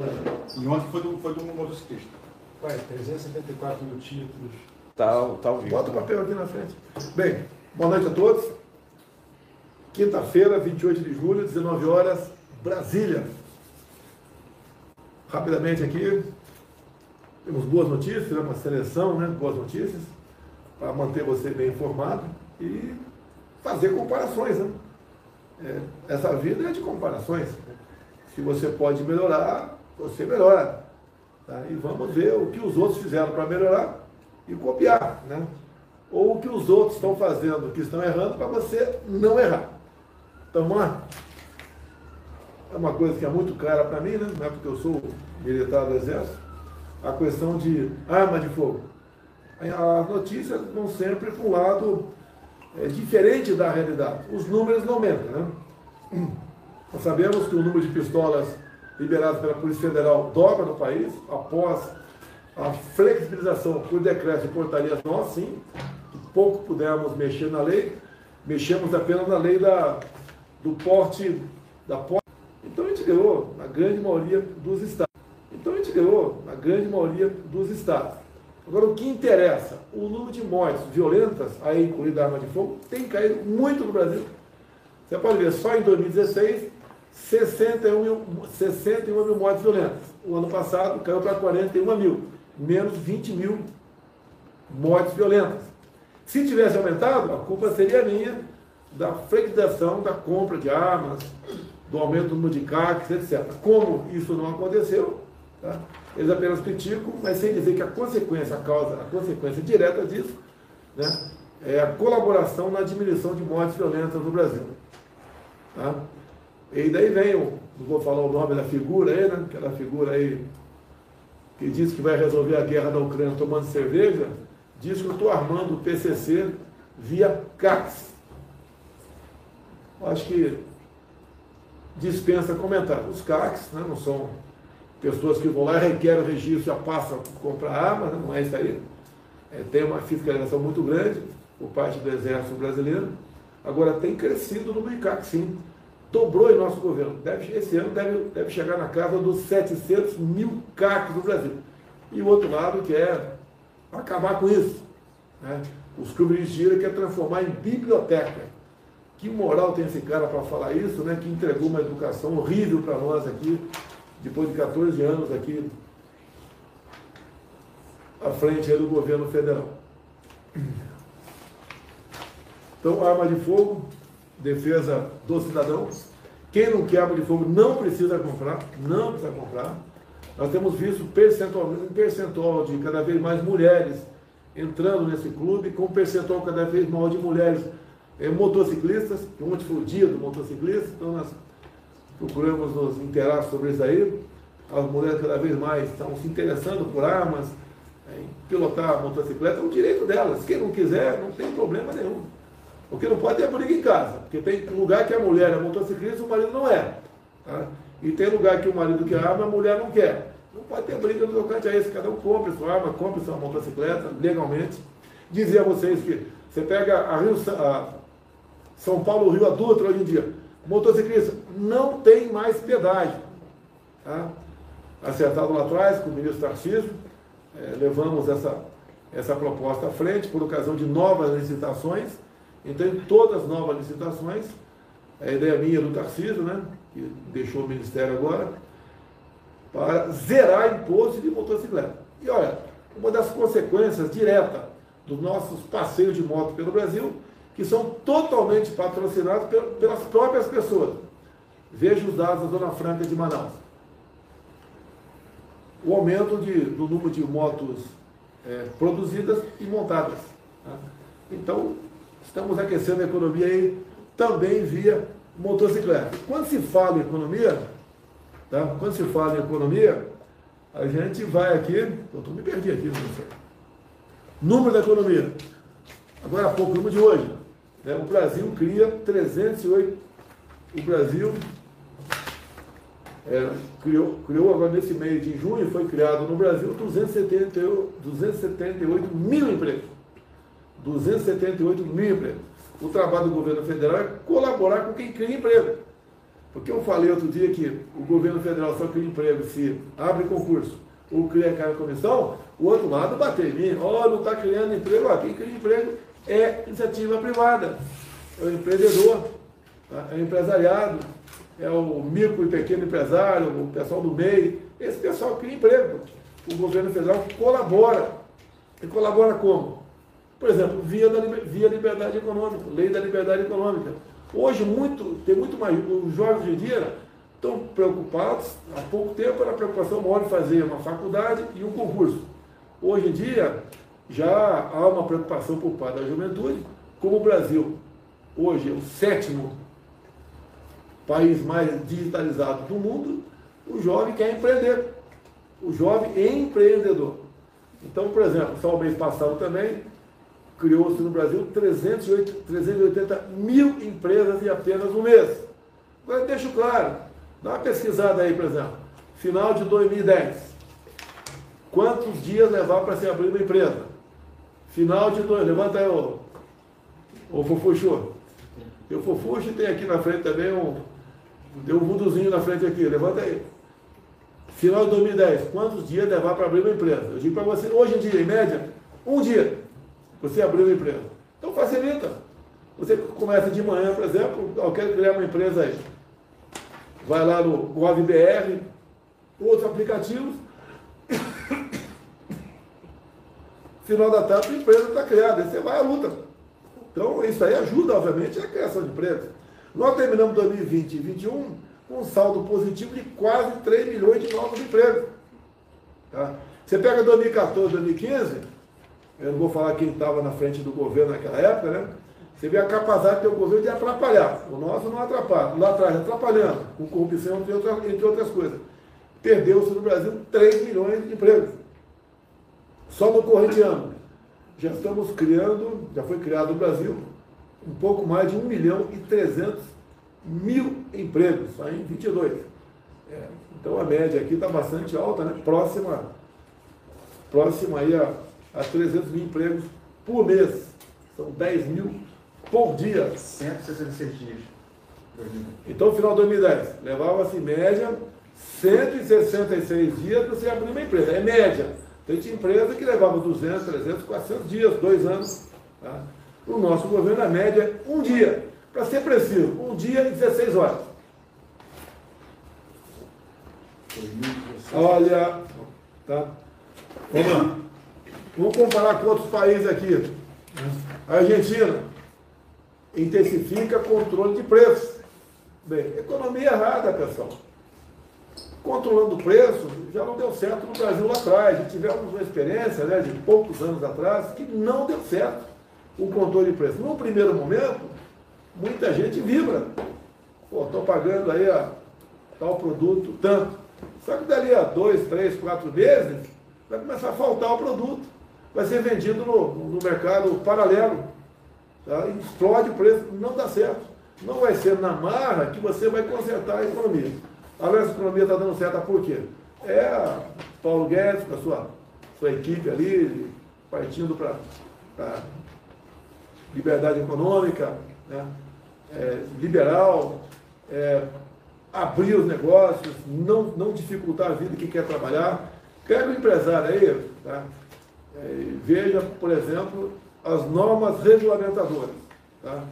E ontem foi do, foi do motociclista. Vai, 374 mil títulos. Tá, tá ao vivo. Bota o papel aqui na frente. Bem, boa noite a todos. Quinta-feira, 28 de julho, 19 horas, Brasília. Rapidamente aqui, temos boas notícias, uma seleção, né? Boas notícias, para manter você bem informado e fazer comparações, né? É, essa vida é de comparações. Se você pode melhorar, você melhora. Tá? E vamos ver o que os outros fizeram para melhorar e copiar. Né? Ou o que os outros estão fazendo, que estão errando, para você não errar. Então, lá. É uma coisa que é muito clara para mim, né? não é porque eu sou militar do Exército, a questão de arma de fogo. As notícias vão sempre para um lado é, diferente da realidade. Os números não aumentam. Né? Nós sabemos que o número de pistolas liberadas pela Polícia Federal dobra no país, após a flexibilização por decreto de portarias nós, sim, pouco pudemos mexer na lei, mexemos apenas na lei da, do porte, da porte. Então a gente ganhou na grande maioria dos estados. Então a gente ganhou na grande maioria dos estados. Agora o que interessa, o número de mortes violentas, aí incluída a arma de fogo, tem caído muito no Brasil. Você pode ver, só em 2016 61 mil, 61 mil mortes violentas. O ano passado caiu para 41 mil, menos 20 mil mortes violentas. Se tivesse aumentado, a culpa seria minha da flexibilização da compra de armas, do aumento do número de CACs, etc. Como isso não aconteceu, tá? eles apenas criticam, mas sem dizer que a consequência, a causa, a consequência direta disso né, é a colaboração na diminuição de mortes violentas no Brasil. Tá? E daí vem, não vou falar o nome da figura aí, né? Aquela figura aí que diz que vai resolver a guerra da Ucrânia tomando cerveja, diz que eu estou armando o PCC via CACs. Acho que dispensa comentar. Os CACs né, não são pessoas que vão lá e requerem o registro, já passam a comprar armas, né, não é isso aí. É, tem uma fiscalização muito grande por parte do Exército Brasileiro. Agora tem crescido no número sim dobrou em nosso governo. Deve, esse ano deve, deve chegar na casa dos 700 mil CACs do Brasil. E o outro lado que é acabar com isso. Né? Os clubes de giro quer transformar em biblioteca. Que moral tem esse cara para falar isso, né? que entregou uma educação horrível para nós aqui, depois de 14 anos aqui à frente do governo federal. Então, arma de fogo, defesa do cidadão. Quem não quer arma de fogo não precisa comprar, não precisa comprar. Nós temos visto percentual, um percentual de cada vez mais mulheres entrando nesse clube, com um percentual cada vez maior de mulheres é, motociclistas, que ontem foi o dia do motociclista, então nós procuramos nos interar sobre isso aí. As mulheres cada vez mais estão se interessando por armas, é, em pilotar motocicleta, é um direito delas. Quem não quiser, não tem problema nenhum. Porque não pode ter briga em casa. Porque tem lugar que a mulher é motociclista e o marido não é. Tá? E tem lugar que o marido quer arma e a mulher não quer. Não pode ter briga no tocante a isso. Cada um compra sua arma, compra sua motocicleta legalmente. Dizer a vocês que você pega a Rio, a São Paulo, Rio Adulto hoje em dia. Motociclista não tem mais pedágio. Tá? Acertado lá atrás com o ministro Tarcísio, é, levamos essa, essa proposta à frente por ocasião de novas licitações então, em todas as novas licitações, a ideia minha do Tarcísio, né, que deixou o Ministério agora, para zerar imposto de motocicleta. E olha, uma das consequências diretas dos nossos passeios de moto pelo Brasil, que são totalmente patrocinados pelas próprias pessoas. Veja os dados da Zona Franca de Manaus. O aumento de, do número de motos é, produzidas e montadas. Tá? Então, Estamos aquecendo a economia aí também via motocicleta. Quando se fala em economia, tá? quando se fala em economia, a gente vai aqui, eu me perdi aqui, sei. Número da economia. Agora há pouco, número de hoje. Né? O Brasil cria 308. O Brasil é, criou, criou agora nesse mês de junho, foi criado no Brasil 278, 278 mil empregos. 278 mil empregos. O trabalho do governo federal é colaborar com quem cria emprego. Porque eu falei outro dia que o governo federal só cria emprego se abre concurso ou cria aquela comissão, o outro lado bater em mim, ó, oh, não está criando emprego, ó, quem cria emprego é iniciativa privada, é o empreendedor, tá? é o empresariado, é o micro e pequeno empresário, o pessoal do MEI, esse pessoal cria emprego. O governo federal colabora. E colabora como? Por exemplo, via, da, via liberdade econômica, lei da liberdade econômica. Hoje, muito, tem muito mais. Os jovens de dia estão preocupados, há pouco tempo era a preocupação maior de fazer uma faculdade e um concurso. Hoje em dia, já há uma preocupação por parte da juventude, como o Brasil hoje é o sétimo país mais digitalizado do mundo, o jovem quer empreender. O jovem é empreendedor. Então, por exemplo, só o mês passado também, criou-se no Brasil 380 mil empresas em apenas um mês. Agora, deixo claro, dá uma pesquisada aí, por exemplo, final de 2010. Quantos dias levar para se abrir uma empresa? Final de dois, levanta aí o, o Fofuxo. E o tem aqui na frente também um, tem um vuduzinho na frente aqui, levanta aí. Final de 2010, quantos dias levar para abrir uma empresa? Eu digo para você, hoje em dia, em média, um dia você abrir uma empresa. Então facilita. Você começa de manhã, por exemplo, eu quero criar uma empresa aí. Vai lá no GovBR, outros aplicativos. Final da tarde, a empresa está criada, aí você vai à luta. Então, isso aí ajuda, obviamente, a criação de empresas. Nós terminamos 2020 e 2021 com um saldo positivo de quase 3 milhões de novos empregos. Tá? Você pega 2014, 2015, eu não vou falar quem estava na frente do governo naquela época, né? Você vê a capacidade do governo de atrapalhar. O nosso não atrapalha. Lá atrás, atrapalhando, com corrupção, entre outras, entre outras coisas. Perdeu-se no Brasil 3 milhões de empregos. Só no corrente ano. Já estamos criando, já foi criado no Brasil, um pouco mais de 1 milhão e 300 mil empregos, só em 22. É, então a média aqui está bastante alta, né? próxima, próxima aí a, a 300 mil empregos por mês. São 10 mil por dia. 166 dias. Então, no final de 2010, levava-se em média 166 dias para você abrir uma empresa. É média. Tem empresa que levava 200, 300, 400 dias, dois anos. Tá? O nosso governo, a média, é um dia. Para ser preciso, um dia e 16 horas. Olha, tá? Vamos lá. Vamos comparar com outros países aqui. A Argentina intensifica controle de preços. Bem, economia errada, pessoal. Controlando o preço já não deu certo no Brasil lá atrás. Tivemos uma experiência né, de poucos anos atrás que não deu certo o controle de preço. No primeiro momento, muita gente vibra. Pô, estou pagando aí tal produto tanto. Só que dali a dois, três, quatro meses, vai começar a faltar o produto. Vai ser vendido no, no mercado paralelo. Tá? Explode o preço, não dá certo. Não vai ser na marra que você vai consertar a economia. Agora essa economia está dando certo por quê? É a Paulo Guedes com a sua, sua equipe ali, partindo para liberdade econômica, né? é, liberal, é, abrir os negócios, não, não dificultar a vida de quem quer trabalhar. Pega o empresário aí, tá? É, veja, por exemplo, as normas regulamentadoras. Tá?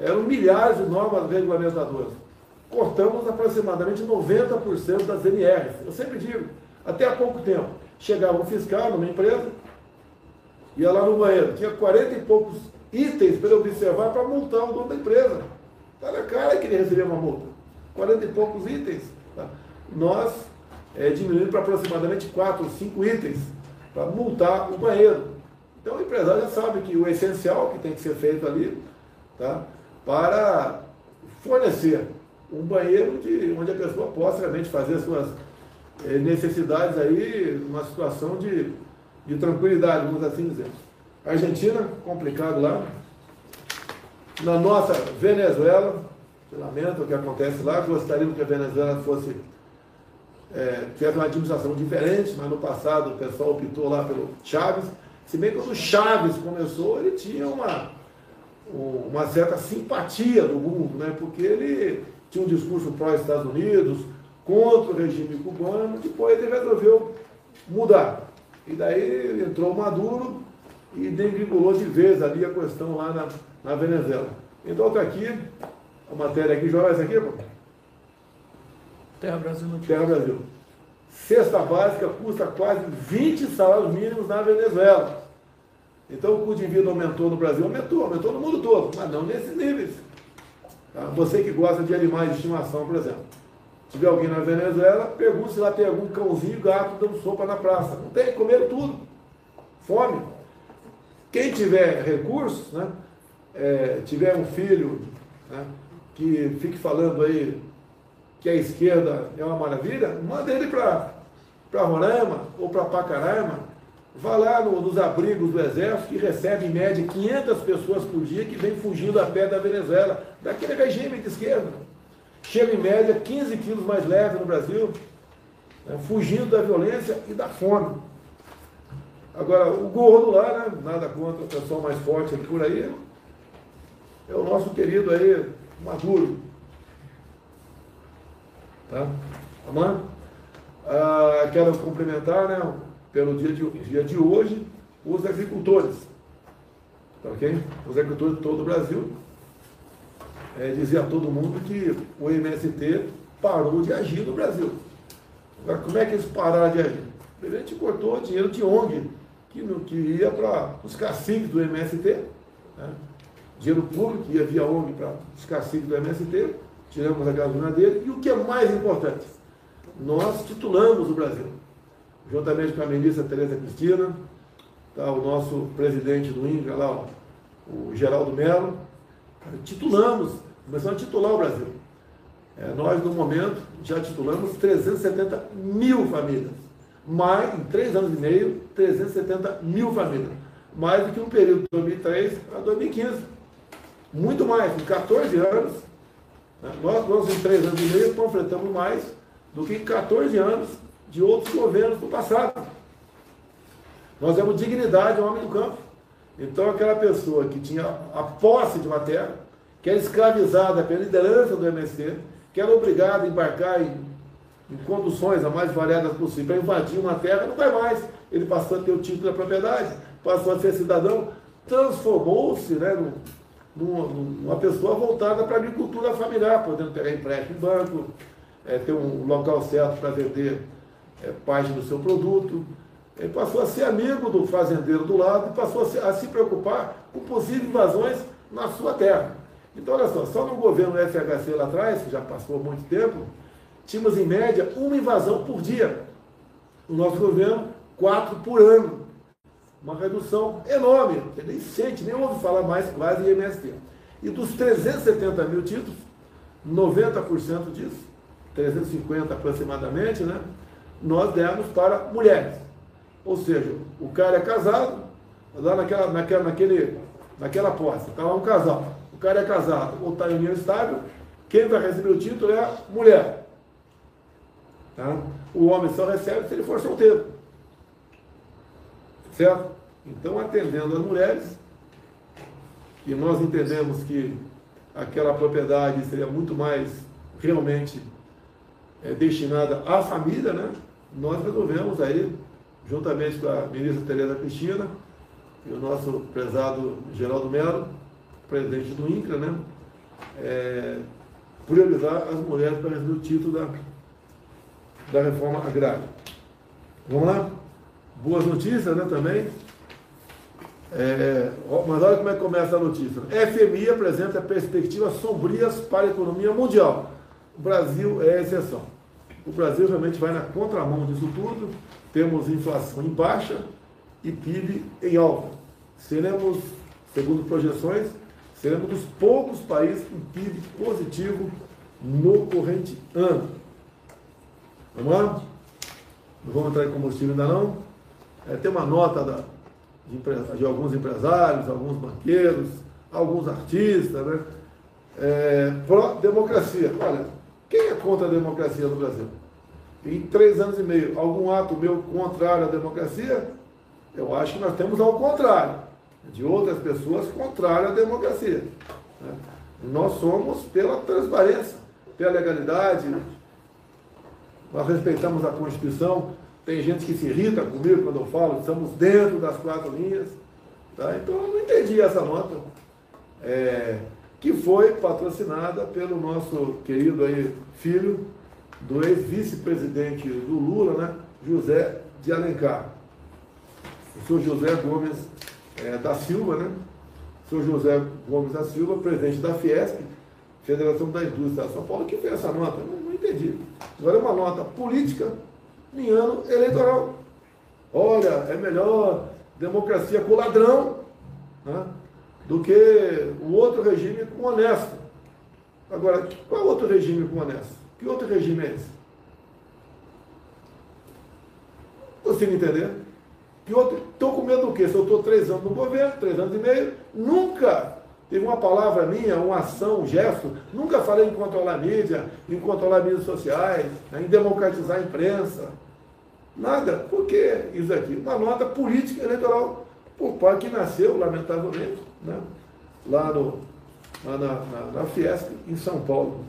Eram milhares de normas regulamentadoras. Cortamos aproximadamente 90% das NRs. Eu sempre digo, até há pouco tempo, chegava um fiscal numa empresa, ia lá no banheiro, tinha 40 e poucos itens para observar para multar o dono da empresa. Está na cara que ele recebeu uma multa. 40 e poucos itens. Tá? Nós é, diminuímos para aproximadamente 4 ou 5 itens para multar o banheiro. Então o empresário já sabe que o essencial que tem que ser feito ali, tá? para fornecer um banheiro de, onde a pessoa possa realmente fazer as suas é, necessidades aí, numa situação de, de tranquilidade, vamos assim dizer. Argentina, complicado lá. Na nossa Venezuela, lamento o que acontece lá, gostaríamos que a Venezuela fosse é, tivesse uma administração diferente, mas no passado o pessoal optou lá pelo Chaves. Se bem que quando o Chaves começou, ele tinha uma, uma certa simpatia do mundo, né? porque ele tinha um discurso pró-Estados Unidos, contra o regime cubano, depois ele resolveu mudar. E daí entrou Maduro e degringolou de vez ali a questão lá na, na Venezuela. Então está aqui, a matéria aqui, joga essa aqui, pô. Terra Brasil Notícias. Terra Brasil. Cesta básica custa quase 20 salários mínimos na Venezuela. Então o custo de vida aumentou no Brasil, aumentou, aumentou no mundo todo, mas não nesses níveis. Tá? Você que gosta de animais de estimação, por exemplo. Se tiver alguém na Venezuela, pergunta se lá tem algum cãozinho gato dando sopa na praça. Não tem, comeram tudo. Fome. Quem tiver recursos, né, é, tiver um filho né, que fique falando aí que a esquerda é uma maravilha, manda ele para Roraima ou para Pacaraima, vá lá no, nos abrigos do Exército, que recebe em média 500 pessoas por dia que vem fugindo a pé da Venezuela, daquele regime de esquerda. Chega em média 15 quilos mais leve no Brasil, né, fugindo da violência e da fome. Agora, o gordo lá, né, nada contra o pessoal mais forte por aí, é o nosso querido aí, Maduro. Tá? Lá? Ah, quero cumprimentar, né, pelo dia de, dia de hoje, os agricultores. Tá ok? Os agricultores de todo o Brasil. É, dizer a todo mundo que o MST parou de agir no Brasil. Agora, como é que eles pararam de agir? Primeiro, a gente cortou dinheiro de ONG, que, no, que ia para os caciques do MST. Né? Dinheiro público que ia via ONG para os caciques do MST tiramos a gasolina dele, e o que é mais importante, nós titulamos o Brasil. Juntamente com a ministra Tereza Cristina, tá, o nosso presidente do INCRA lá, ó, o Geraldo Mello, titulamos, começamos a titular o Brasil. É, nós, no momento, já titulamos 370 mil famílias. Mais, em três anos e meio, 370 mil famílias. Mais do que um período de 2003 a 2015. Muito mais, em 14 anos, nós, nós, em três anos e meio, panfletamos mais do que em 14 anos de outros governos do passado. Nós temos dignidade ao homem do campo. Então, aquela pessoa que tinha a posse de uma terra, que era escravizada pela liderança do MST, que era obrigada a embarcar em, em conduções a mais variadas possível para invadir uma terra, não vai mais. Ele passou a ter o título da propriedade, passou a ser cidadão, transformou-se né, no, uma pessoa voltada para a agricultura familiar, podendo pegar empréstimo em banco, é, ter um local certo para vender é, parte do seu produto. Ele passou a ser amigo do fazendeiro do lado e passou a se, a se preocupar com possíveis invasões na sua terra. Então, olha só, só no governo FHC lá atrás, que já passou muito tempo, tínhamos em média uma invasão por dia. No nosso governo, quatro por ano uma redução enorme. Você nem sente, nem ouve falar mais quase em MST. E dos 370 mil títulos, 90% disso, 350 aproximadamente, né, nós demos para mulheres. Ou seja, o cara é casado, lá naquela, naquela, naquele, naquela posse, está lá um casal. O cara é casado ou está em união estável, quem vai receber o título é a mulher. Tá? O homem só recebe se ele for solteiro. Certo? Então, atendendo as mulheres, e nós entendemos que aquela propriedade seria muito mais realmente é, destinada à família, né? Nós resolvemos aí, juntamente com a ministra Tereza Cristina e o nosso prezado Geraldo Melo, presidente do INCRA, né? É, priorizar as mulheres para receber o título da, da reforma agrária. Vamos lá? Boas notícias, né, também. É, mas olha como é que começa a notícia. FMI apresenta perspectivas sombrias para a economia mundial. O Brasil é exceção. O Brasil realmente vai na contramão disso tudo. Temos inflação em baixa e PIB em alta. Seremos, segundo projeções, seremos dos poucos países com PIB positivo no corrente ano. Vamos lá? Não vamos entrar em combustível ainda não. É, tem uma nota da, de, de, alguns empresários, alguns banqueiros, alguns artistas, né? É, Pró-democracia. Olha, quem é contra a democracia no Brasil? Em três anos e meio, algum ato meu contrário à democracia? Eu acho que nós temos ao contrário, de outras pessoas contrárias à democracia. Né? Nós somos pela transparência, pela legalidade, nós respeitamos a Constituição. Tem gente que se irrita comigo quando eu falo, estamos dentro das quatro linhas. Tá? Então eu não entendi essa nota, é, que foi patrocinada pelo nosso querido aí, filho do ex-vice-presidente do Lula, né? José de Alencar. O senhor José Gomes é, da Silva, né? O senhor José Gomes da Silva, presidente da Fiesp, Federação da Indústria de São Paulo, que fez essa nota. Eu não, não entendi. Agora é uma nota política em ano eleitoral. Olha, é melhor democracia com ladrão né, do que o outro regime com honesto. Agora, qual outro regime com honesto? Que outro regime é esse? Consigo entender? Que outro. Estou com medo do quê? Se eu estou três anos no governo, três anos e meio, nunca teve uma palavra minha, uma ação, um gesto, nunca falei em controlar a mídia, em controlar mídias sociais, né, em democratizar a imprensa. Nada. Por que isso aqui? Uma nota política eleitoral por parte que nasceu, lamentavelmente, né, lá, no, lá na, na, na Fiesp, em São Paulo.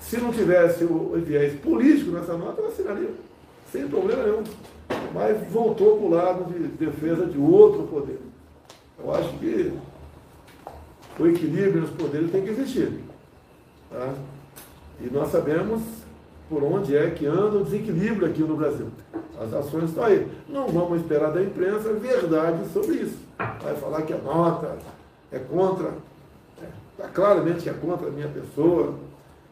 Se não tivesse o viés político nessa nota, eu assinaria, sem problema nenhum. Mas voltou para o lado de defesa de outro poder. Eu acho que o equilíbrio nos poderes tem que existir. Tá? E nós sabemos por onde é que anda o desequilíbrio aqui no Brasil. As ações estão aí. Não vamos esperar da imprensa verdade sobre isso. Vai falar que a nota é contra, está é, claramente que é contra a minha pessoa,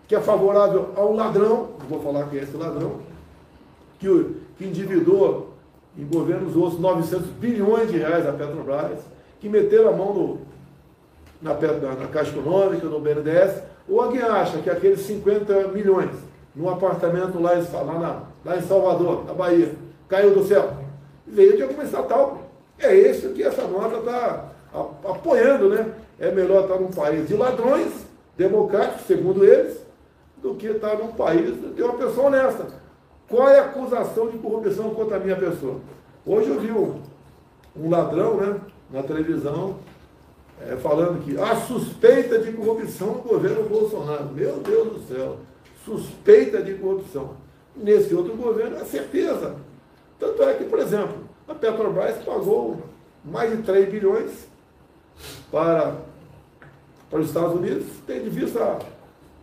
que é favorável ao ladrão, vou falar que é esse ladrão, que, que endividou em governos outros 900 bilhões de reais a Petrobras, que meteram a mão no, na, na, na Caixa Econômica, no BNDES, ou alguém acha que aqueles 50 milhões num apartamento lá, lá, na, lá em Salvador, na Bahia, caiu do céu, veio de alguma estatal. É isso que essa nota está apoiando, né? É melhor estar num país de ladrões, democráticos, segundo eles, do que estar num país de uma pessoa honesta. Qual é a acusação de corrupção contra a minha pessoa? Hoje eu vi um, um ladrão né, na televisão é, falando que há suspeita de corrupção no governo Bolsonaro. Meu Deus do céu, suspeita de corrupção. Nesse outro governo, é certeza. Tanto é que, por exemplo, a Petrobras pagou mais de 3 bilhões para, para os Estados Unidos, tem de vista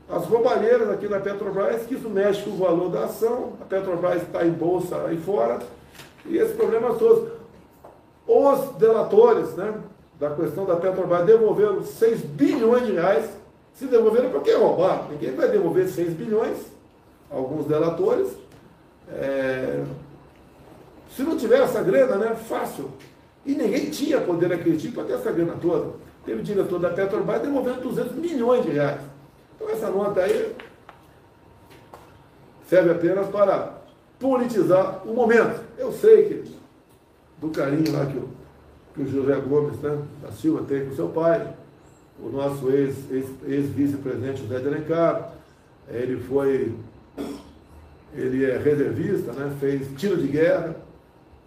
as roubalheiras aqui na Petrobras, que isso mexe com o valor da ação, a Petrobras está em bolsa aí fora, e esses problemas todos. Os delatores né, da questão da Petrobras devolveram 6 bilhões de reais, se devolveram porque roubaram. Ninguém vai devolver 6 bilhões, alguns delatores. É... Se não tiver essa grana, né, fácil. E ninguém tinha poder aquisitivo para ter essa grana toda. Teve o diretor da Petrobras devolvendo 200 milhões de reais. Então essa nota aí serve apenas para politizar o momento. Eu sei que do carinho lá que o, que o José Gomes né, da Silva tem com seu pai, o nosso ex-vice-presidente ex, ex José de Alencar, ele foi, ele é reservista, né, fez tiro de guerra,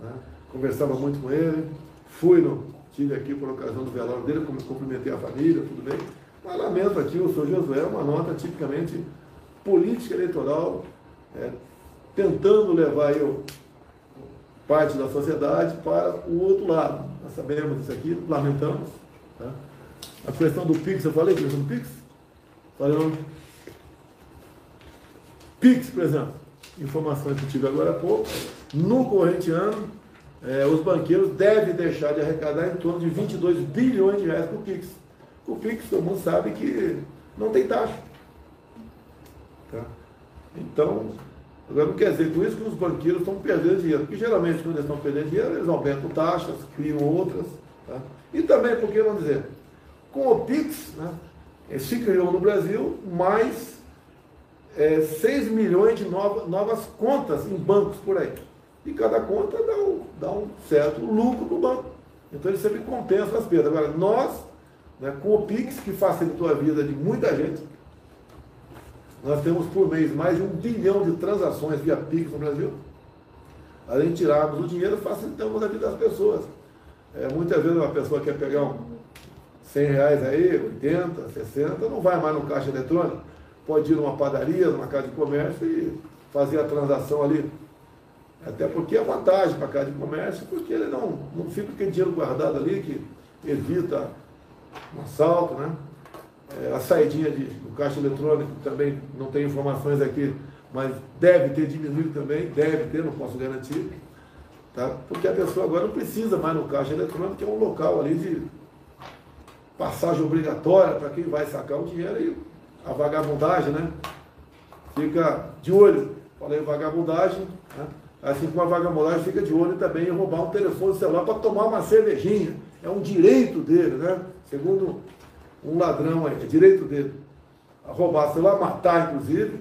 né, conversava muito com ele, fui no, tive aqui por ocasião do velório dele, cumprimentei a família, tudo bem. Mas lamento aqui, o senhor Josué, uma nota tipicamente política eleitoral, é, tentando levar eu, parte da sociedade para o outro lado. Nós sabemos isso aqui, lamentamos. Tá? A questão do PIX, eu falei a questão do PIX? Falei não? PIX, por exemplo, informações que tive agora há pouco, no corrente ano, é, os banqueiros devem deixar de arrecadar em torno de 22 bilhões de reais por PIX. O Pix, todo mundo sabe que não tem taxa. Tá? Então, agora não quer dizer com isso que os banqueiros estão perdendo dinheiro, porque geralmente quando eles estão perdendo dinheiro, eles aumentam taxas, criam outras. Tá? E também, por que não dizer? Com o Pix, né, se criou no Brasil mais é, 6 milhões de novas, novas contas em bancos por aí. E cada conta dá um, dá um certo lucro no banco. Então ele sempre compensa as perdas. Agora, nós né, com o Pix, que facilitou a vida de muita gente. Nós temos por mês mais de um bilhão de transações via Pix no Brasil. Além de tirarmos o dinheiro, facilitamos a vida das pessoas. É, muitas vezes uma pessoa quer pegar um 100 reais aí, 80, 60, não vai mais no caixa eletrônico. Pode ir numa padaria, numa casa de comércio e fazer a transação ali. Até porque é vantagem para a casa de comércio, porque ele não, não fica aquele dinheiro guardado ali, que evita um assalto, né? É, a de, do caixa eletrônico também não tem informações aqui, mas deve ter diminuído também, deve ter, não posso garantir. Tá? Porque a pessoa agora não precisa mais no caixa eletrônico, que é um local ali de passagem obrigatória para quem vai sacar o dinheiro e a vagabundagem, né? Fica de olho. Falei vagabundagem, né? assim como a vagabundagem fica de olho também em roubar um telefone celular para tomar uma cervejinha. É um direito dele, né? Segundo um ladrão aí, é direito dele. A roubar celular, matar inclusive,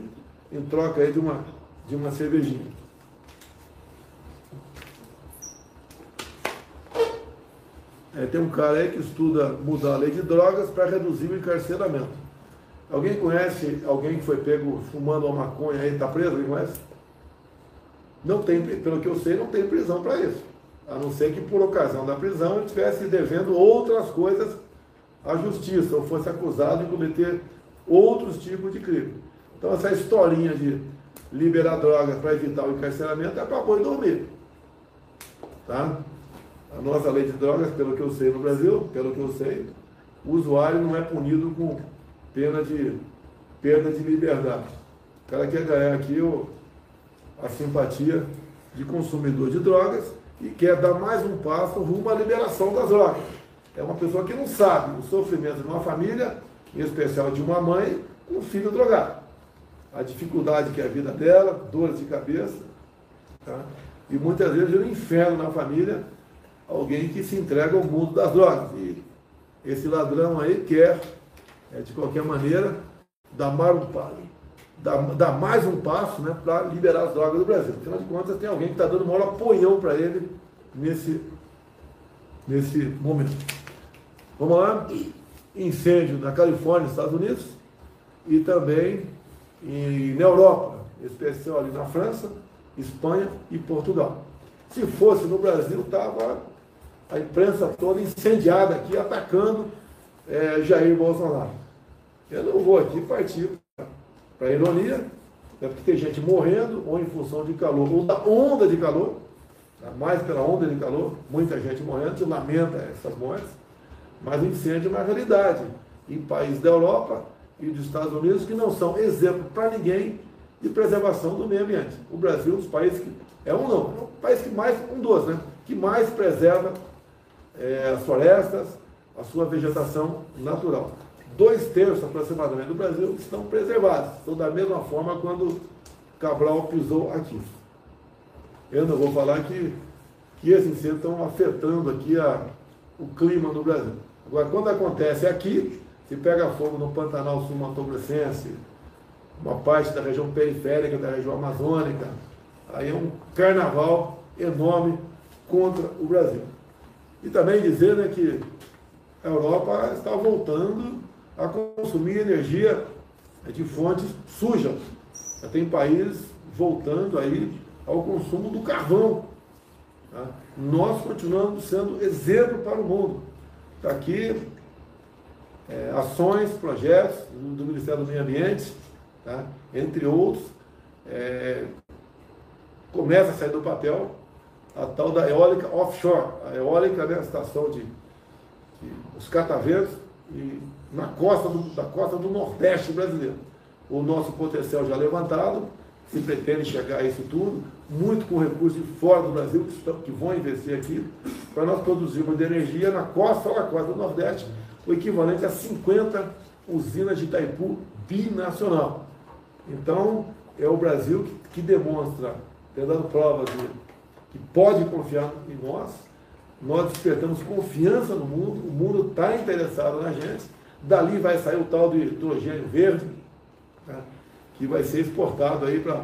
em troca aí de uma, de uma cervejinha. É, tem um cara aí que estuda mudar a lei de drogas para reduzir o encarceramento. Alguém conhece alguém que foi pego fumando uma maconha aí, está preso? Alguém conhece? Não tem, pelo que eu sei, não tem prisão para isso. A não ser que por ocasião da prisão ele estivesse devendo outras coisas à justiça, ou fosse acusado de cometer outros tipos de crime. Então essa historinha de liberar drogas para evitar o encarceramento é para boi dormir. Tá? A nossa lei de drogas, pelo que eu sei no Brasil, pelo que eu sei, o usuário não é punido com pena de perda de liberdade. O cara quer ganhar aqui o, a simpatia de consumidor de drogas e quer dar mais um passo rumo à liberação das drogas. É uma pessoa que não sabe o sofrimento de uma família, em especial de uma mãe, com um filho drogado. A dificuldade que é a vida dela, dores de cabeça, tá? e muitas vezes o inferno na família alguém que se entrega ao mundo das drogas. E esse ladrão aí quer, é, de qualquer maneira, dar mais um, dar, dar mais um passo né, para liberar as drogas do Brasil. Afinal de contas, tem alguém que está dando maior apoião para ele nesse, nesse momento. Vamos lá? Incêndio na Califórnia, Estados Unidos, e também em, na Europa, especial ali na França, Espanha e Portugal. Se fosse no Brasil, estava a imprensa toda incendiada aqui, atacando é, Jair Bolsonaro. Eu não vou aqui partir para a ironia, né, porque tem gente morrendo, ou em função de calor, ou da onda de calor, tá, mais pela onda de calor, muita gente morrendo, se lamenta essas mortes, mas o incêndio é uma realidade em países da Europa e dos Estados Unidos que não são exemplo para ninguém de preservação do meio ambiente. O Brasil é um dos países que, é um não, é um país que mais, um dos, né, que mais preserva é, as florestas, a sua vegetação natural. Dois terços aproximadamente do Brasil estão preservados. Então, da mesma forma, quando Cabral pisou aqui. Eu não vou falar que, que esses incêndios estão afetando aqui a, o clima no Brasil. Agora, quando acontece aqui, se pega fogo no Pantanal Sul-Mato-Grossense, uma parte da região periférica da região amazônica, aí é um carnaval enorme contra o Brasil. E também dizer né, que a Europa está voltando a consumir energia de fontes sujas. Já tem países voltando aí ao consumo do carvão. Tá? Nós continuamos sendo exemplo para o mundo. Está aqui é, ações, projetos do Ministério do Meio Ambiente, tá? entre outros, é, começa a sair do papel a tal da eólica offshore, a eólica, né, a estação de, de os cataventos e na costa do, da costa do Nordeste brasileiro. O nosso potencial já levantado, se pretende chegar a isso tudo, muito com recursos de fora do Brasil, que, estão, que vão investir aqui, para nós produzirmos de energia na costa ou na costa do Nordeste, o equivalente a 50 usinas de Itaipu binacional. Então, é o Brasil que, que demonstra, dando provas de que pode confiar em nós, nós despertamos confiança no mundo, o mundo está interessado na gente, dali vai sair o tal de hidrogênio verde, tá? Que vai ser exportado aí para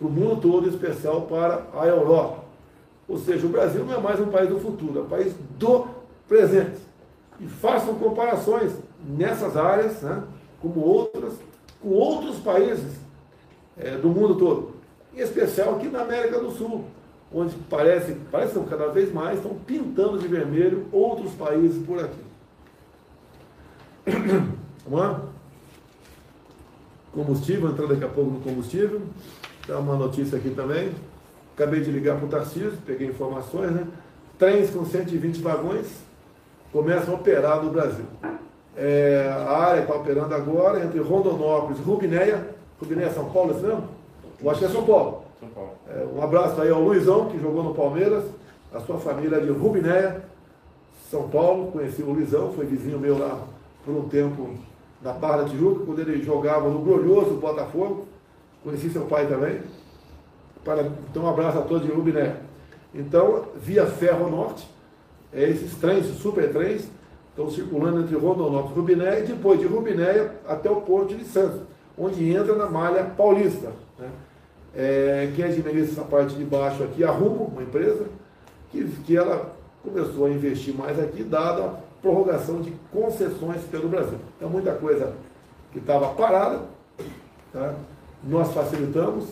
o mundo todo, em especial para a Europa. Ou seja, o Brasil não é mais um país do futuro, é um país do presente. E façam comparações nessas áreas, né, como outras, com outros países é, do mundo todo, em especial aqui na América do Sul onde parece, parece cada vez mais, estão pintando de vermelho outros países por aqui. Vamos lá? Combustível, entrar daqui a pouco no combustível. Dá uma notícia aqui também. Acabei de ligar para o Tarcísio, peguei informações, né? Trens com 120 vagões começam a operar no Brasil. É, a área está operando agora entre Rondonópolis e Rubinéia. Rubinéia é São Paulo, é isso mesmo? Eu acho que é São Paulo. São Paulo. É, um abraço aí ao Luizão, que jogou no Palmeiras, a sua família é de Rubinéia, São Paulo. Conheci o Luizão, foi vizinho meu lá por um tempo na Barra da Tijuca, quando ele jogava no glorioso Botafogo. Conheci seu pai também. Para, então, um abraço a todos de Rubinéia. Então, via Ferro Norte, é, esses trens, super trens, estão circulando entre Rondonópolis e Rubinéia, e depois de Rubinéia até o Porto de Santos, onde entra na malha paulista. Né? É, quem administra essa parte de baixo aqui, a Rumo, uma empresa, que, que ela começou a investir mais aqui, dada prorrogação de concessões pelo Brasil. Então, muita coisa que estava parada, tá? nós facilitamos,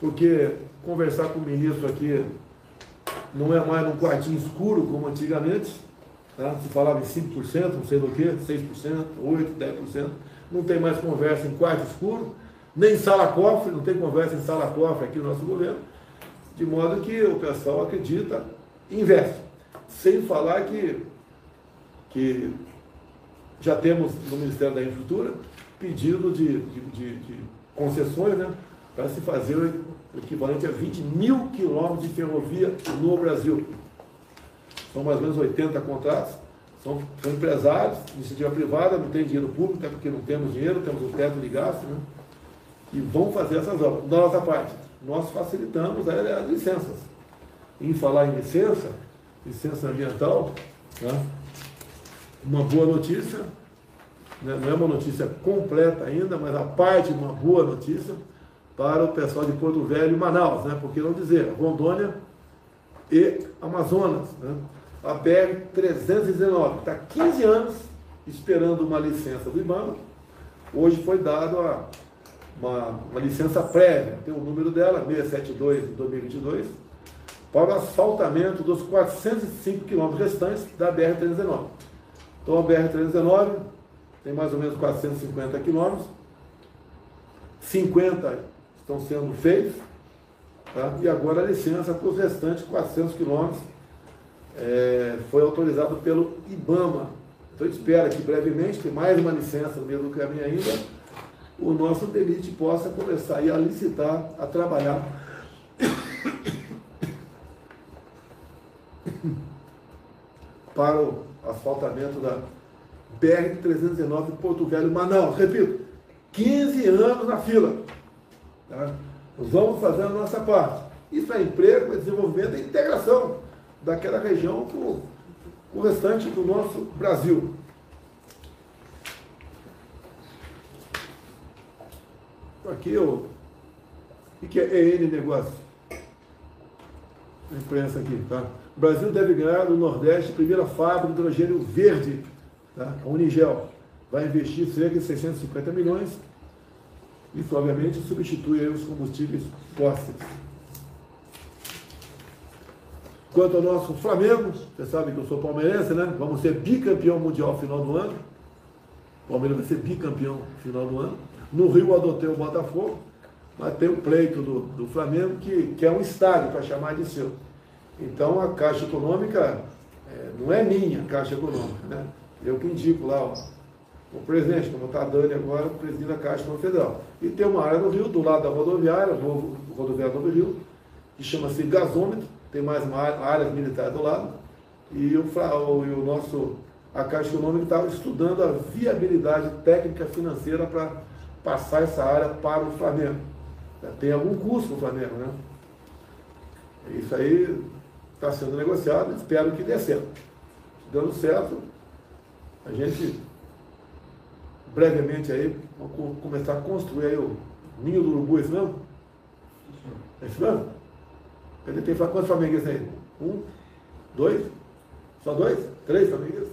porque conversar com o ministro aqui não é mais num quartinho escuro como antigamente, tá? se falava em 5%, não sei do que, 6%, 8%, 10%, não tem mais conversa em quarto escuro, nem em sala cofre, não tem conversa em sala cofre aqui no nosso governo, de modo que o pessoal acredita investe. Sem falar que, que já temos no Ministério da Infraestrutura pedido de, de, de, de concessões né, para se fazer o equivalente a 20 mil quilômetros de ferrovia no Brasil. São mais ou menos 80 contratos, são, empresários, iniciativa privada, não tem dinheiro público, até porque não temos dinheiro, temos o teto de gasto, né? e vão fazer essas obras. Da nossa parte, nós facilitamos as licenças. Em falar em licença, licença ambiental, né? Uma boa notícia, né? não é uma notícia completa ainda, mas a parte de uma boa notícia, para o pessoal de Porto Velho e Manaus, né? por que não dizer, Rondônia e Amazonas. Né? A BR-319 está 15 anos esperando uma licença do IBAMA, hoje foi dado a, uma, uma, licença prévia, tem o número dela, 672 de 2022, para o asfaltamento dos 405 quilômetros restantes da BR-319. Então a BR-319 tem mais ou menos 450 quilômetros, 50 estão sendo feitos, tá? e agora a licença para os restantes 400 quilômetros é, foi autorizado pelo IBAMA. Então espera que brevemente, tem mais uma licença no meio do caminho ainda, o nosso DELIT possa começar a licitar, a trabalhar para o asfaltamento da BR-319 Porto Velho, Manaus. Repito, 15 anos na fila. Tá? Nós vamos fazer a nossa parte. Isso é emprego, é desenvolvimento é integração daquela região com, com o restante do nosso Brasil. Aqui o que é EN Negócio? A imprensa aqui, tá? O Brasil deve ganhar no Nordeste a primeira fábrica de hidrogênio verde, tá? a Unigel. Vai investir cerca de 650 milhões isso, obviamente, substitui os combustíveis fósseis. Quanto ao nosso Flamengo, você sabe que eu sou palmeirense, né? Vamos ser bicampeão mundial final do ano. O Palmeiras vai ser bicampeão final do ano. No Rio adotei o Botafogo, mas tem o pleito do, do Flamengo, que, que é um estádio para chamar de seu. Então a Caixa Econômica é, não é minha a Caixa Econômica, né? Eu que indico lá, ó, o presidente, como está Dani agora, o presidente da Caixa Federal. E tem uma área no Rio, do lado da rodoviária, o rodoviário do Rio, que chama-se gasômetro, tem mais uma área militar do lado, e o, o, e o nosso, a Caixa Econômica está estudando a viabilidade técnica financeira para passar essa área para o Flamengo. Tem algum custo o Flamengo, né? Isso aí está sendo negociado, espero que dê certo. Dando certo, a gente brevemente aí, vamos começar a construir aí o ninho do urubu, é isso mesmo? É isso mesmo? Ele tem quantos flamenguistas aí? Um? Dois? Só dois? Três flamenguistas?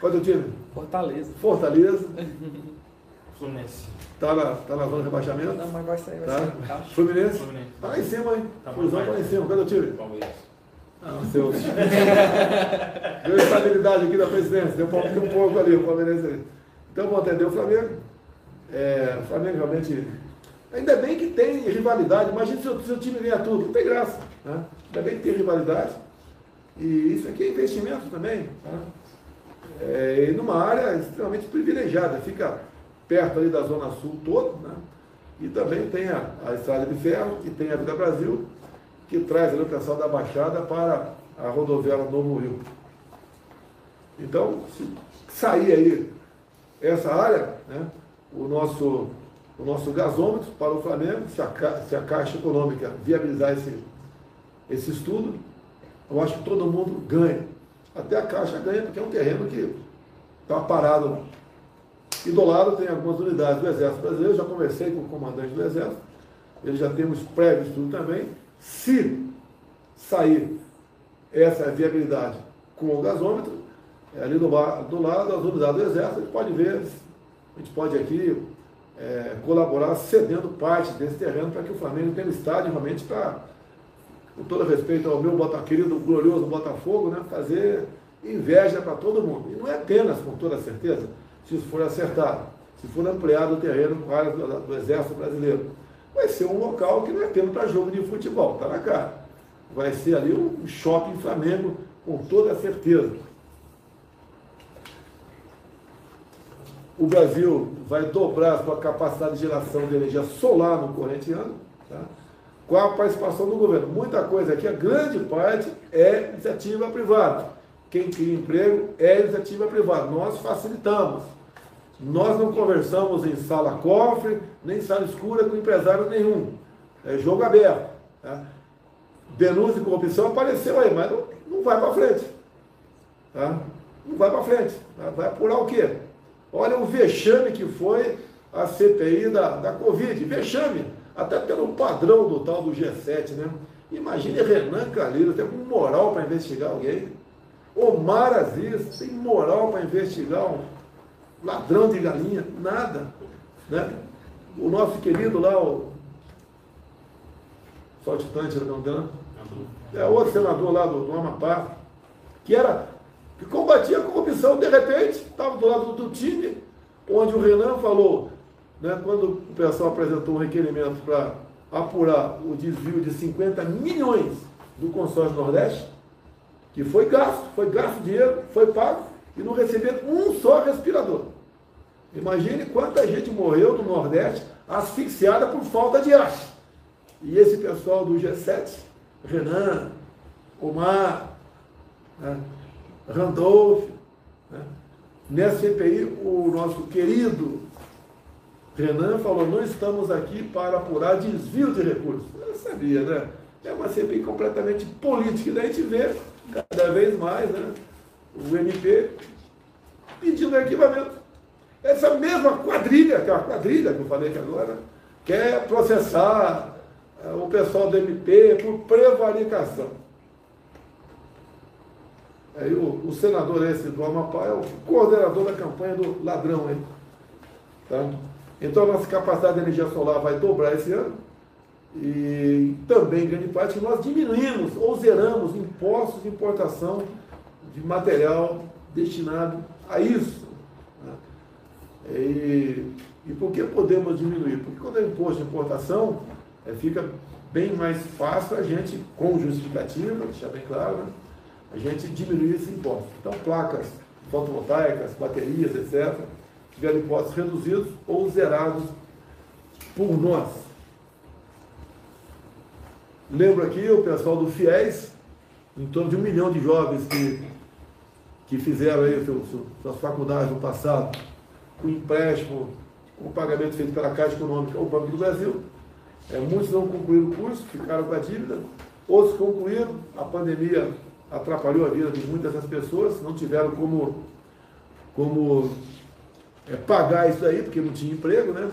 Qual é o time? Fortaleza. Fortaleza. Fluminense. Tá na, tá na zona de rebaixamento? Não, mas vai sair, vai tá? sair. Fluminense? Fluminense. Tá lá em cima, hein? Tá tá lá em cima. Cadê o time? Palmeiras. Seu. Deu estabilidade aqui da presidência. Deu um pouco ali, o palmeirense. Então vão atender o Flamengo. É, o Flamengo realmente. Ainda bem que tem rivalidade. Imagina se o seu time ganha tudo. Não tem graça. Né? Ainda bem que tem rivalidade. E isso aqui é investimento também. Tá? É, numa área extremamente privilegiada. Fica perto ali da Zona Sul toda. Né? E também tem a, a Estrada de Ferro, que tem a Vida Brasil, que traz ali o pessoal da Baixada para a rodoviária Novo Rio. Então, se sair aí essa área, né, o, nosso, o nosso gasômetro para o Flamengo, se a, se a Caixa Econômica viabilizar esse, esse estudo, eu acho que todo mundo ganha. Até a Caixa ganha, porque é um terreno que está parado. E do lado tem algumas unidades do Exército Brasileiro, já conversei com o comandante do Exército, ele já temos prévio estudo também. Se sair essa viabilidade com o gasômetro, é ali do, do lado das unidades do Exército, a gente pode ver, a gente pode aqui é, colaborar cedendo parte desse terreno para que o Flamengo tenha um estádio realmente para, com todo respeito ao meu Bota, querido glorioso Botafogo, né, fazer inveja para todo mundo. E não é apenas, com toda certeza, se isso for acertado, se for ampliado o terreno com área do, do Exército Brasileiro. Vai ser um local que não é apenas para jogo de futebol, está na cara. Vai ser ali um shopping Flamengo, com toda certeza. O Brasil vai dobrar a sua capacidade de geração de energia solar no corrente ano, tá? com a participação do governo. Muita coisa aqui, a grande parte é iniciativa privada. Quem cria emprego é iniciativa privada. Nós facilitamos. Nós não conversamos em sala cofre, nem sala escura com empresário nenhum. É jogo aberto. Tá? Denúncia e corrupção apareceu aí, mas não, vai para frente. Tá? Não vai para frente. Tá? Vai apurar o quê? Olha o vexame que foi a CPI da, da Covid. Vexame. Até pelo padrão do tal do G7, né? Imagine Renan Calheiro, tem moral para investigar alguém. Omar Aziz tem moral para investigar um ladrão de galinha, nada. Né? O nosso querido lá, o saltitante, não engano, é outro senador lá do, do Amapá, que era, que combatia a corrupção, de repente, estava do lado do time, onde o Renan falou, né, quando o pessoal apresentou um requerimento para apurar o desvio de 50 milhões do consórcio Nordeste, que foi gasto, foi gasto dinheiro, foi pago, e não receberam um só respirador. Imagine quanta gente morreu no Nordeste asfixiada por falta de ar. E esse pessoal do G7, Renan, Omar, né, Randolph, né, nessa CPI, o nosso querido Renan falou: não estamos aqui para apurar desvio de recursos. Eu sabia, né? É uma CPI completamente política. E daí a gente vê cada vez mais né, o MP pedindo arquivamento. Essa mesma quadrilha, que é a quadrilha que eu falei aqui agora, quer processar eh, o pessoal do MP por prevaricação. Aí o, o, senador esse do Amapá é o coordenador da campanha do ladrão aí. Tá? Então a nossa capacidade de energia solar vai dobrar esse ano. E também, em grande parte, nós diminuímos ou zeramos impostos de importação de material destinado a isso. Né? E, e por que podemos diminuir? Porque quando é imposto de importação, é, fica bem mais fácil a gente, com justificativa, deixar bem claro, né? a gente diminuir esse imposto. Então, placas fotovoltaicas, baterias, etc., tiveram impostos reduzidos ou zerados por nós. Lembro aqui o pessoal do FIES, em torno de um milhão de jovens que, que fizeram aí seu, suas faculdades no passado, com empréstimo, com pagamento feito pela Caixa Econômica ou Banco do Brasil. É, muitos não concluíram o curso, ficaram com a dívida, outros concluíram, a pandemia atrapalhou a vida de muitas das pessoas, não tiveram como, como é, pagar isso aí, porque não tinha emprego, né?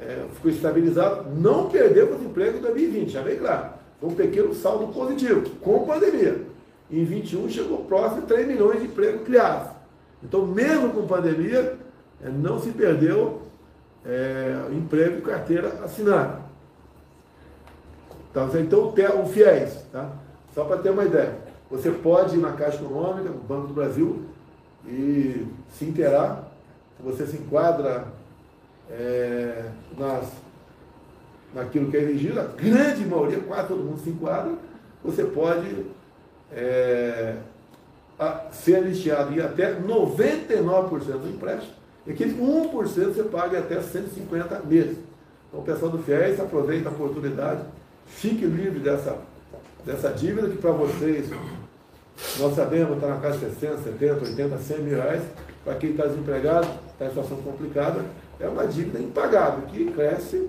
É, ficou estabilizado, não perdeu o emprego em 2020, já vem claro. Foi um pequeno saldo positivo, com pandemia. Em 21 chegou próximo de 3 milhões de empregos criados. Então, mesmo com pandemia, é, não se perdeu é, emprego e carteira assinada. Tá? Então, o FIES, tá? só para ter uma ideia, você pode ir na Caixa Econômica, no Banco do Brasil, e se inteirar você se enquadra é, nas, naquilo que é exigido, a grande maioria, quase todo mundo se enquadra, você pode é, a, ser anistiado em até 99% do empréstimo, e aquele 1% você paga até 150 meses. Então o pessoal do FIES aproveita a oportunidade, fique livre dessa, dessa dívida que para vocês, nós sabemos, está na casa de 60, 70, 80, 100 mil reais, para quem está desempregado, está em situação complicada, é uma dívida impagável, que cresce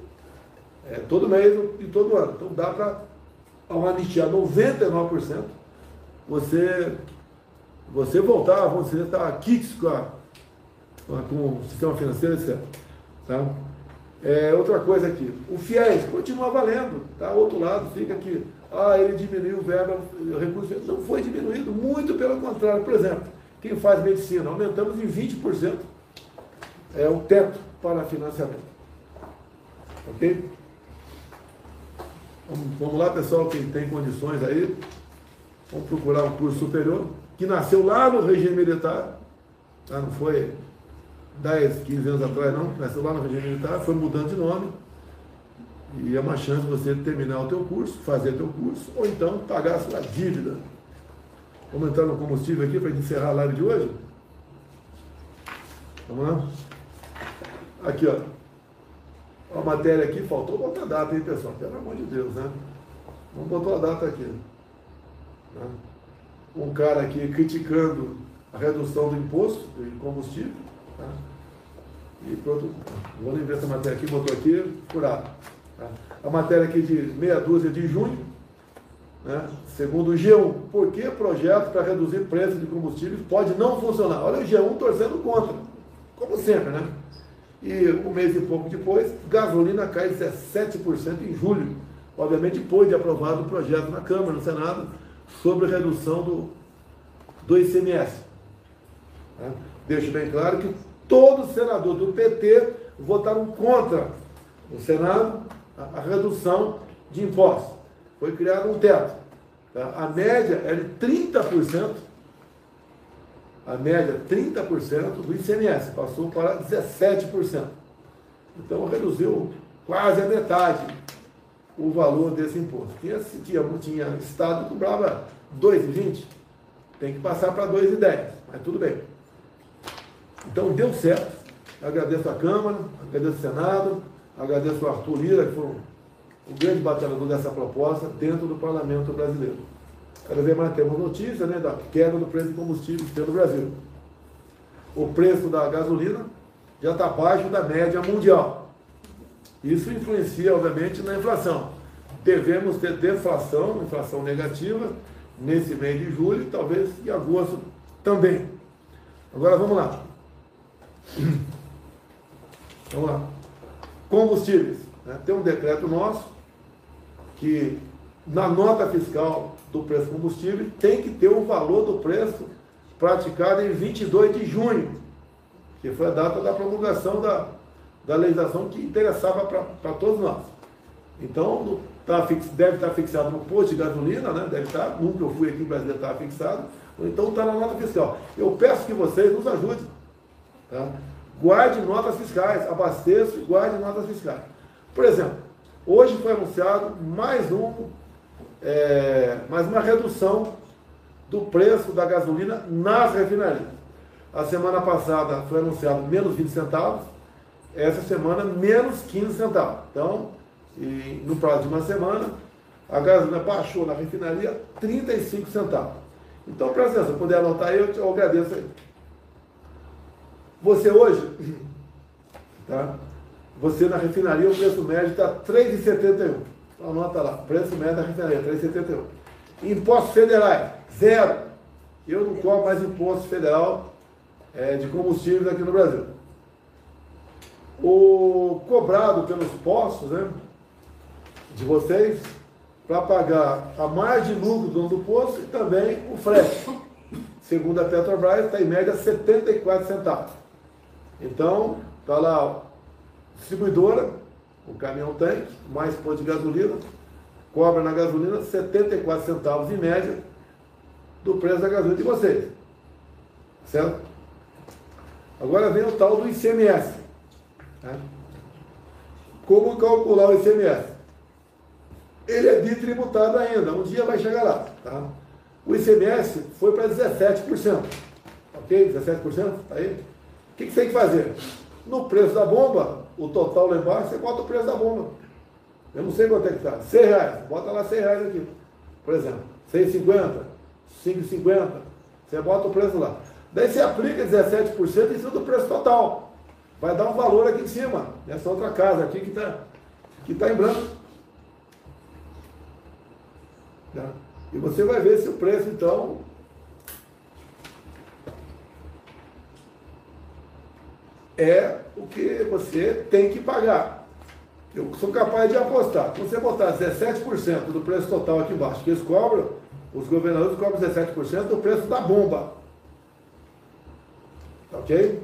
é, todo mês e todo ano. Então dá para, ao anistiar 99%, você, você voltar, você estar tá kits com, com o sistema financeiro, etc. Tá? É, outra coisa aqui, o FIES continua valendo, tá? Outro lado fica aqui, ah, ele diminuiu o verba, o recurso, não foi diminuído, muito pelo contrário. Por exemplo, quem faz medicina, aumentamos em 20% é o teto para financiamento. Ok? Vamos lá, pessoal, quem tem condições aí, vamos procurar um curso superior, que nasceu lá no regime militar, tá? não foi 10, 15 anos atrás não, nasceu lá no regime militar, foi mudando de nome, e é uma chance de você terminar o teu curso, fazer teu curso, ou então pagar a sua dívida. Vamos entrar no combustível aqui para encerrar a live de hoje? Vamos lá? Aqui, ó. A matéria aqui, faltou botar a data, hein, pessoal? Pelo amor de Deus, né? Vamos botar a data aqui. Né? Um cara aqui criticando a redução do imposto de combustível. Tá? E pronto, vou ver essa matéria aqui, botou aqui, curado. Tá? A matéria aqui de meia dúzia de junho, né? segundo o G1, por que projeto para reduzir preço de combustíveis pode não funcionar? Olha o G1 torcendo contra, como sempre, né? E um mês e pouco depois, gasolina cai 17% em julho. Obviamente, depois de aprovado o projeto na Câmara, no Senado, sobre redução do, do ICMS. Né? Deixo bem claro que todos os senadores do PT votaram contra no Senado a, a redução de impostos. Foi criado um teto. Tá? A média é de 30% a média 30% do ICMS, passou para 17%. Então reduziu quase a metade o valor desse imposto. Tinha, tinha, tinha estado que cobrava 2,20, tem que passar para 2,10, mas tudo bem. Então deu certo. Agradeço a Câmara, agradeço o Senado, agradeço o Arthur Lira, que foi o grande batalhador dessa proposta dentro do Parlamento brasileiro. Cada vez mais temos notícia né, da queda do preço de combustível pelo Brasil. O preço da gasolina já está abaixo da média mundial. Isso influencia, obviamente, na inflação. Devemos ter deflação, inflação negativa, nesse mês de julho talvez em agosto também. Agora vamos lá. Vamos lá. Combustíveis. Né? Tem um decreto nosso que na nota fiscal do preço do combustível tem que ter o valor do preço praticado em 22 de junho, que foi a data da promulgação da, da legislação que interessava para todos nós. Então, tá fix, deve estar fixado no posto de gasolina, né? deve estar, nunca eu fui aqui no Brasil, estava fixado, ou então está na nota fiscal. Eu peço que vocês nos ajudem. Tá? Guarde notas fiscais, abasteça e guarde notas fiscais. Por exemplo, hoje foi anunciado mais um é, mais uma redução do preço da gasolina nas refinarias. A semana passada foi anunciado menos 20 centavos, essa semana menos 15 centavos. Então, no prazo de uma semana, a gasolina baixou na refinaria 35 centavos. Então, presta atenção, se puder anotar aí, eu te agradeço aí. Você hoje, tá? Você na refinaria, o preço médio está 3,71. Anota lá, preço médio da refinaria, 3,71. Impostos federais, zero. Eu não cobro mais imposto federal é, de combustíveis aqui no Brasil. O cobrado pelos postos né, de vocês para pagar a margem de lucro do dono do posto e também o frete. Segundo a Petrobras, está em média 74 centavos. Então, está lá distribuidora, o caminhão tanque, mais posto de gasolina, cobra na gasolina 74 centavos em média do preço da gasolina de vocês. Certo? Agora vem o tal do ICMS. Né? Como calcular o ICMS? Ele é bitributado ainda, um dia vai chegar lá. Tá? O ICMS foi para 17%. Ok? 17%? Tá aí? O que, que você tem que fazer? No preço da bomba, o total lá embaixo, você bota o preço da bomba. Eu não sei quanto é que está. 100 reais. Bota lá 100 reais aqui. Por exemplo, 6,50, 5,50. Você bota o preço lá. Daí você aplica 17% em cima do preço total. Vai dar um valor aqui em cima, nessa outra casa aqui que está que tá em branco. Tá? E você vai ver se o preço, então, é o que você tem que pagar. Eu sou capaz de apostar. Se você botar 17% do preço total aqui embaixo, que eles cobram, os governadores cobram 17% do preço da bomba. Ok?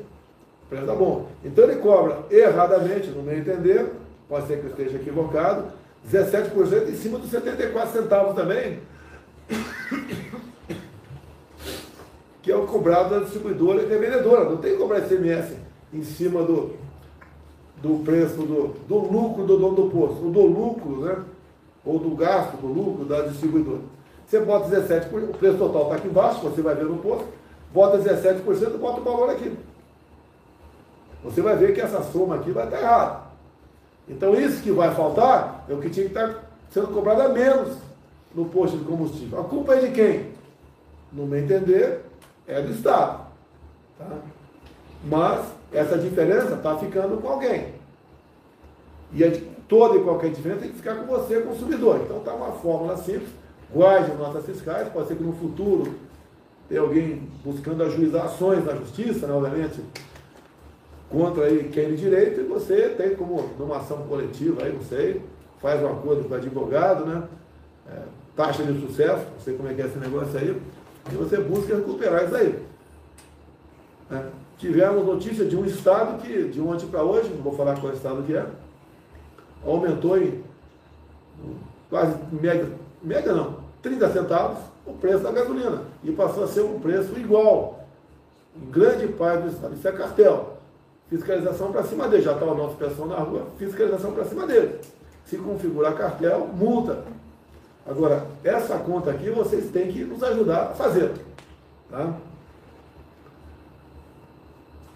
Preço da bomba. Então ele cobra erradamente, no meu entender, pode ser que eu esteja equivocado, 17% em cima dos 74 centavos também, que é o cobrado da distribuidora e da vendedora. Não tem que cobrar ICMS em cima do, do preço do, do lucro do dono do posto, ou do lucro, né? Ou do gasto, do lucro da distribuidora. Você bota 17%, o preço total está aqui embaixo, você vai ver no posto, bota 17% e bota o valor aqui. Você vai ver que essa soma aqui vai estar errada. Então isso que vai faltar é o que tinha que estar sendo cobrado a menos no posto de combustível. A culpa é de quem? No meu entender, é do Estado. Tá? Mas essa diferença está ficando com alguém. E a, toda e qualquer diferença tem que ficar com você, consumidor. Então está uma fórmula simples. Guarde as notas fiscais, pode ser que no futuro tenha alguém buscando ajuizar ações na justiça, né, obviamente, contra aí quem de direito, e você tem como numa ação coletiva aí, não sei, faz um acordo com o advogado, né? É, taxa de sucesso, não sei como é que é esse negócio aí, e você busca recuperar isso aí. É, tivemos notícia de um estado que, de ontem para hoje, não vou falar qual estado que é, aumentou em quase média, média não, 30 centavos o preço da gasolina e passou a ser um preço igual em grande parte do estado. Isso é cartel. Fiscalização para cima dele. Já está o nosso pessoal na rua, fiscalização para cima dele. Se configurar cartel, multa. Agora, essa conta aqui vocês têm que nos ajudar a fazer. Tá?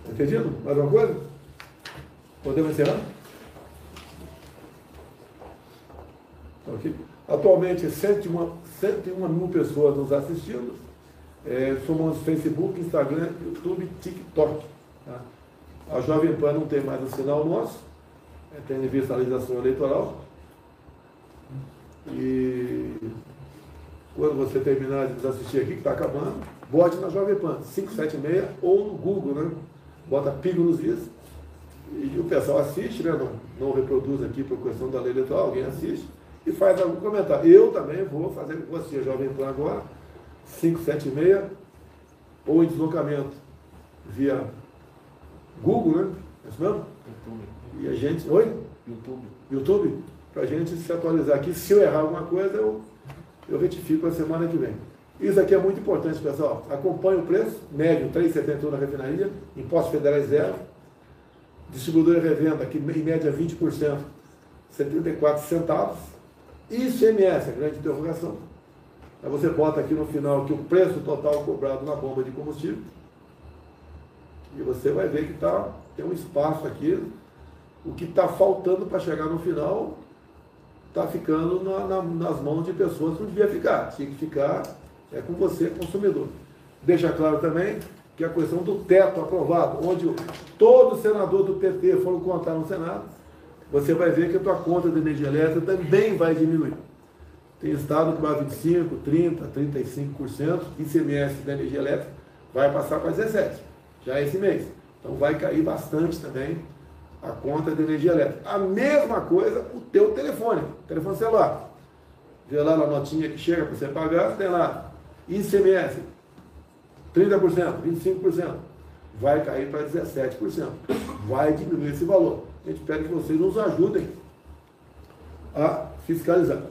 Entendido? Mais alguma coisa? Podemos encerrar? Ok. Atualmente, 101, 101 mil pessoas nos assistindo. É, somos Facebook, Instagram, YouTube, TikTok. Tá? A Jovem Pan não tem mais o sinal nosso, é, tem visualização eleitoral. E quando você terminar de assistir aqui, que está acabando, bote na Jovem Pan, 576 ou no Google, né? Bota Pigo nos Dias. E o pessoal assiste, né? Não, não reproduz aqui por questão da lei eleitoral, alguém assiste e faz algum comentário. Eu também vou fazer com você, Jovem Pan agora, 576, ou em deslocamento via Google, né? É isso mesmo? YouTube. E a gente. Oi? YouTube. YouTube? Para a gente se atualizar aqui. Se eu errar alguma coisa, eu, eu retifico a semana que vem. Isso aqui é muito importante, pessoal. Acompanhe o preço, médio 3,71 na refinaria, impostos federais zero, distribuidora e revenda, aqui em média 20%, 74 centavos. ICMS, a grande interrogação. Aí você bota aqui no final que o preço total cobrado na bomba de combustível. E você vai ver que tá, tem um espaço aqui. O que está faltando para chegar no final está ficando na, na, nas mãos de pessoas que não devia ficar. Tinha que ficar é com você, consumidor. Deixa claro também que a questão do teto aprovado, onde todo senador do PT foram contar no Senado, você vai ver que a tua conta de energia elétrica também vai diminuir. Tem estado que vai 25, 30, 35%, ICMS da energia elétrica vai passar para 17%, já esse mês. Então vai cair bastante também a conta de energia elétrica. A mesma coisa o teu telefone, telefone celular. Vê lá na notinha que chega para você pagar, tem lá ICMS, 30%, 25%. Vai cair para 17%. Vai diminuir esse valor. A gente pede que vocês nos ajudem a fiscalizar.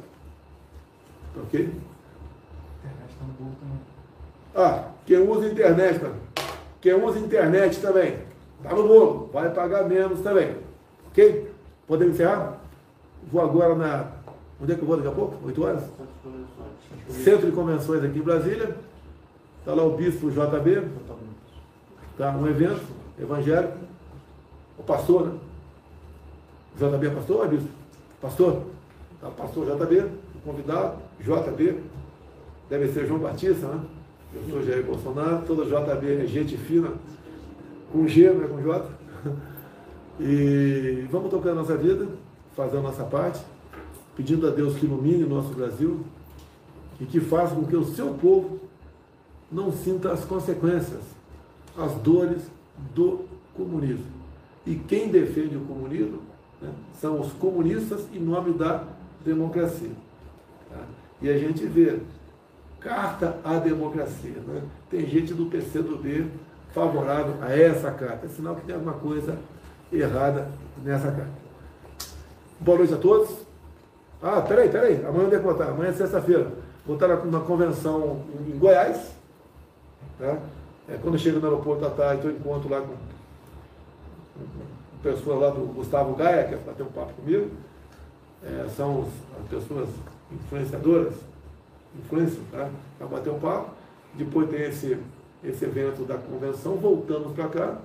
Ok? Internet tá no bolo também. Ah, quem usa internet, mano. Quem usa internet também. Tá no bolo, vai pagar menos também. Ok? Podemos encerrar? Vou agora na. Onde é que eu vou daqui a pouco? 8 horas? Centro de Convenções aqui em Brasília. Está lá o bispo JB. Está um evento evangélico. O pastor, né? JB é pastor ou é bispo? Pastor. Tá, pastor JB, convidado, JB. Deve ser João Batista, né? Eu sou Jair Bolsonaro, todo JB é gente fina, com G, não é com J. E vamos tocar a nossa vida, fazer a nossa parte, pedindo a Deus que ilumine o nosso Brasil e que faça com que o seu povo não sinta as consequências, as dores do comunismo. E quem defende o comunismo né, são os comunistas em nome da democracia. Tá? E a gente vê carta à democracia. Né? Tem gente do PCdoB favorável a essa carta. É sinal que tem alguma coisa errada nessa carta. Boa noite a todos. Ah, peraí, peraí. Amanhã eu devo contar. Amanhã é sexta-feira. Vou estar na convenção em Goiás. Tá? É, quando eu chego no aeroporto à tarde, eu encontro lá com, pessoas lá do Gustavo Gaia, que é para ter um papo comigo. É, são as pessoas influenciadoras influência, tá? para bater um papo. Depois tem esse, esse evento da convenção, voltamos para cá.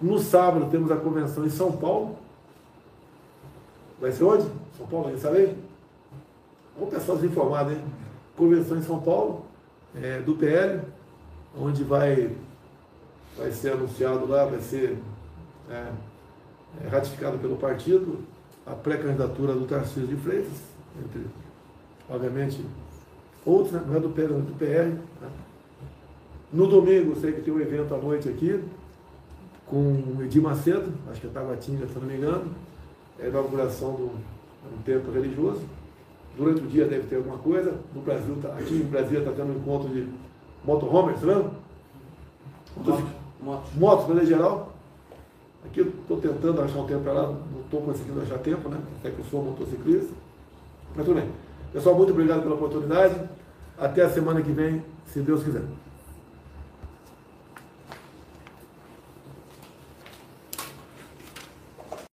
No sábado temos a convenção em São Paulo. Vai ser onde? São Paulo, aí sabe? Vamos pessoal informado, hein? Convenção em São Paulo, é, do PL, onde vai, vai ser anunciado lá, vai ser é, é, ratificado pelo partido a pré-candidatura do Tarcísio de Freitas, entre, obviamente, outros, né? não é do é PR. Né? No domingo, sei que tem um evento à noite aqui, com o Edir Macedo, acho que é Taguatinga, se não me engano, é a inauguração de um templo religioso. Durante o dia deve ter alguma coisa. No Brasil, tá, aqui em Brasília está tendo um encontro de motorhomers, tá vendo? Motos, motos. motos, maneira geral. Aqui eu estou tentando achar um tempo para lá, não estou conseguindo achar tempo, né? Até que eu sou motociclista. Mas tudo bem. Pessoal, muito obrigado pela oportunidade. Até a semana que vem, se Deus quiser.